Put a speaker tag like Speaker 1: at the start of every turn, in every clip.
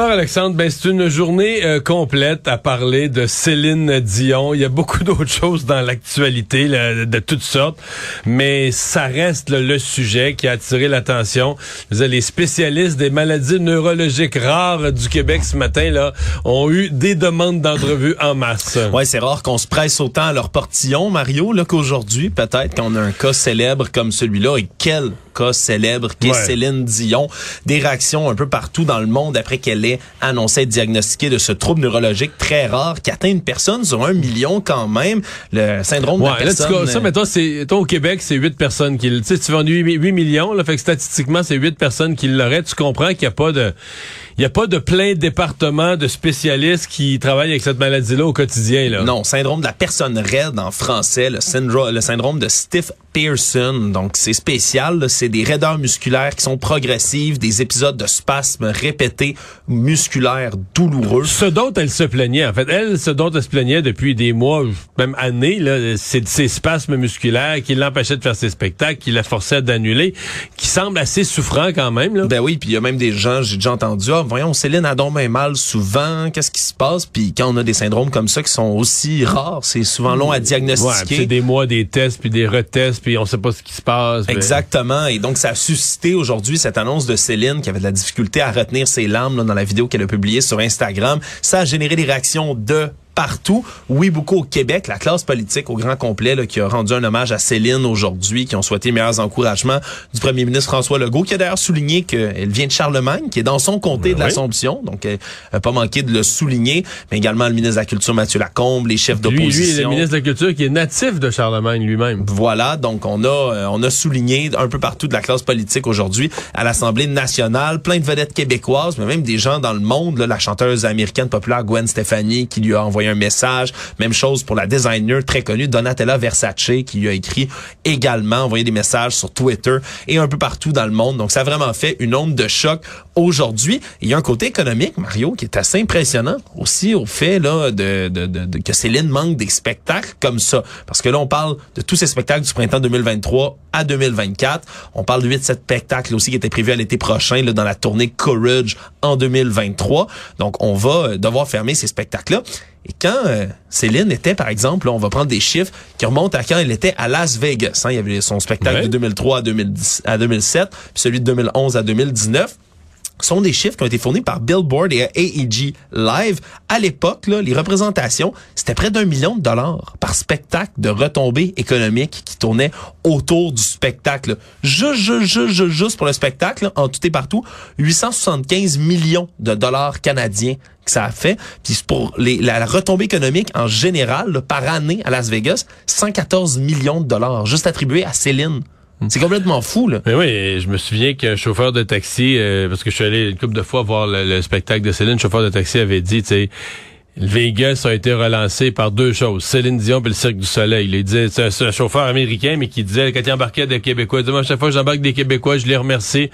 Speaker 1: Alors Alexandre, ben c'est une journée euh, complète à parler de Céline Dion. Il y a beaucoup d'autres choses dans l'actualité de toutes sortes, mais ça reste le sujet qui a attiré l'attention. Les spécialistes des maladies neurologiques rares du Québec ce matin là ont eu des demandes d'entrevue en masse.
Speaker 2: Ouais, c'est rare qu'on se presse autant à leur portillon, Mario, là qu'aujourd'hui, peut-être qu'on a un cas célèbre comme celui-là. Et quel cas célèbre qu'est Céline Dion. Des réactions un peu partout dans le monde après qu'elle ait annoncé être diagnostiquée de ce trouble neurologique très rare qui atteint une personne sur un million quand même. Le syndrome de la personne...
Speaker 1: ça, mettons, c'est, au Québec, c'est huit personnes qui... Tu sais, tu vends 8, 8 millions, là, fait que statistiquement, c'est huit personnes qui l'auraient. Tu comprends qu'il n'y a pas de... Il n'y a pas de plein département de spécialistes qui travaillent avec cette maladie-là au quotidien. Là.
Speaker 2: Non, syndrome de la personne raide en français, le, syndrome, le syndrome de Stiff Pearson. Donc, c'est spécial. C'est des raideurs musculaires qui sont progressives, des épisodes de spasmes répétés musculaires douloureux.
Speaker 1: Ce dont elle se plaignait, en fait, elle, ce dont elle se plaignait depuis des mois, même années, là, c'est ces spasmes musculaires qui l'empêchaient de faire ses spectacles, qui la forçaient d'annuler, qui semblent assez souffrants quand même. Là.
Speaker 2: Ben oui, puis il y a même des gens, j'ai déjà entendu, ah, voyons, Céline a donc bien mal souvent, qu'est-ce qui se passe? Puis quand on a des syndromes comme ça qui sont aussi rares, c'est souvent long à diagnostiquer.
Speaker 1: Ouais, c'est des mois, des tests, puis des retests, puis on sait pas ce qui se passe.
Speaker 2: Exactement. Et donc, ça a suscité aujourd'hui cette annonce de Céline qui avait de la difficulté à retenir ses larmes là, dans la vidéo qu'elle a publiée sur Instagram. Ça a généré des réactions de partout. Oui, beaucoup au Québec, la classe politique au grand complet là, qui a rendu un hommage à Céline aujourd'hui, qui ont souhaité meilleurs encouragements du premier ministre François Legault, qui a d'ailleurs souligné qu'elle vient de Charlemagne, qui est dans son comté ben de l'Assomption, donc elle n'a pas manqué de le souligner, mais également le ministre de la Culture Mathieu Lacombe, les chefs d'opposition.
Speaker 1: Lui, lui, le ministre de la Culture qui est natif de Charlemagne lui-même.
Speaker 2: Voilà, donc on a euh, on a souligné un peu partout de la classe politique aujourd'hui à l'Assemblée nationale, plein de vedettes québécoises, mais même des gens dans le monde, là, la chanteuse américaine populaire Gwen Stefani qui lui a envoyé un message. Même chose pour la designer très connue Donatella Versace qui lui a écrit également, envoyé des messages sur Twitter et un peu partout dans le monde. Donc ça a vraiment fait une onde de choc aujourd'hui. Il y a un côté économique, Mario, qui est assez impressionnant aussi au fait là de, de, de, que Céline manque des spectacles comme ça. Parce que là, on parle de tous ces spectacles du printemps 2023 à 2024. On parle de 8 7 spectacles aussi qui étaient prévus à l'été prochain là, dans la tournée Courage en 2023. Donc, on va devoir fermer ces spectacles-là. Et quand euh, Céline était, par exemple, on va prendre des chiffres qui remontent à quand elle était à Las Vegas. Hein, il y avait son spectacle de 2003 à, 2010, à 2007, puis celui de 2011 à 2019 sont des chiffres qui ont été fournis par Billboard et AEG Live. À l'époque, les représentations, c'était près d'un million de dollars par spectacle de retombées économiques qui tournaient autour du spectacle. Juste, juste, juste, juste pour le spectacle, en tout et partout, 875 millions de dollars canadiens que ça a fait. Puis pour la, retombée économique en général, par année à Las Vegas, 114 millions de dollars, juste attribués à Céline. C'est complètement fou, là.
Speaker 1: Mais oui, je me souviens qu'un chauffeur de taxi, euh, parce que je suis allé une couple de fois voir le, spectacle de Céline, le chauffeur de taxi avait dit, tu sais, Vegas a été relancé par deux choses, Céline Dion et le Cirque du Soleil. Il disait, c'est un, chauffeur américain, mais qui disait, quand il embarquait des Québécois, il disait, moi, chaque fois que j'embarque des Québécois, je les remercie,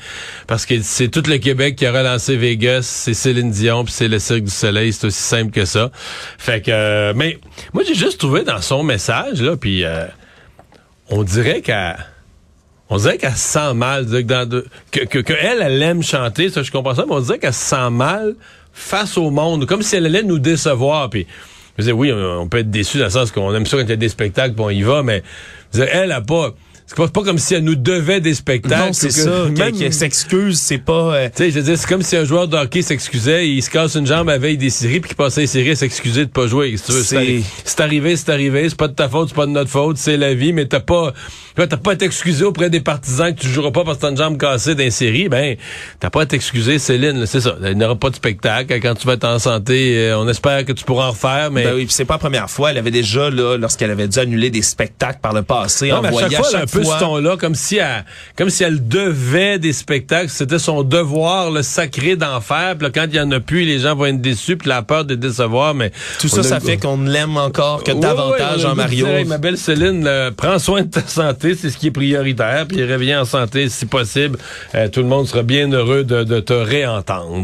Speaker 1: parce que c'est tout le Québec qui a relancé Vegas, c'est Céline Dion, puis c'est le Cirque du Soleil, c'est aussi simple que ça. Fait que, euh, mais moi, j'ai juste trouvé dans son message, là, puis euh, on dirait qu'elle on dirait qu'elle se sent mal, que, que, que, elle, aime chanter, ça je comprends ça, mais on dirait qu'elle se sent mal face au monde, comme si elle allait nous décevoir. Puis, je disais, oui, on peut être déçu dans le sens qu'on aime ça quand il y a des spectacles, puis on y va, mais elle a pas c'est pas, pas comme si elle nous devait des spectacles.
Speaker 2: C'est ça.
Speaker 1: même-
Speaker 2: Qu'elle s'excuse, c'est pas... euh,
Speaker 1: Tu sais, je veux dire, c'est comme si un joueur de hockey s'excusait, il se casse une jambe à veille des séries, puis qu'il passait les séries à s'excuser de pas jouer. Si
Speaker 2: C'est-
Speaker 1: c'est arri- c'est arrivé, c'est arrivé, c'est pas de ta faute, c'est pas de notre faute, c'est la vie, mais t'as pas, t'as pas à t'excuser auprès des partisans que tu joueras pas parce que t'as une jambe cassée dans les séries, ben, t'as pas à t'excuser, Céline, c'est ça. Il n'y aura pas de spectacle. Quand tu vas être en santé, euh, on espère que tu pourras en refaire, mais.
Speaker 2: Ben oui, c'est pas la première fois. Elle avait déjà, là, lorsqu'elle avait dû annuler des spectacles par le passé,
Speaker 1: Non, mais à peu ce ton-là, comme si elle, comme si elle devait des spectacles, c'était son devoir, le sacré d'en faire. Puis là, quand il y en a plus, les gens vont être déçus, puis la peur de décevoir. Mais
Speaker 2: Tout ça,
Speaker 1: a
Speaker 2: ça fait qu'on l'aime encore que davantage,
Speaker 1: ouais, dire, Hey, ma belle Céline, là, prends soin de ta santé, c'est ce qui est prioritaire, puis reviens en santé si possible. Euh, tout le monde sera bien heureux de, de te réentendre.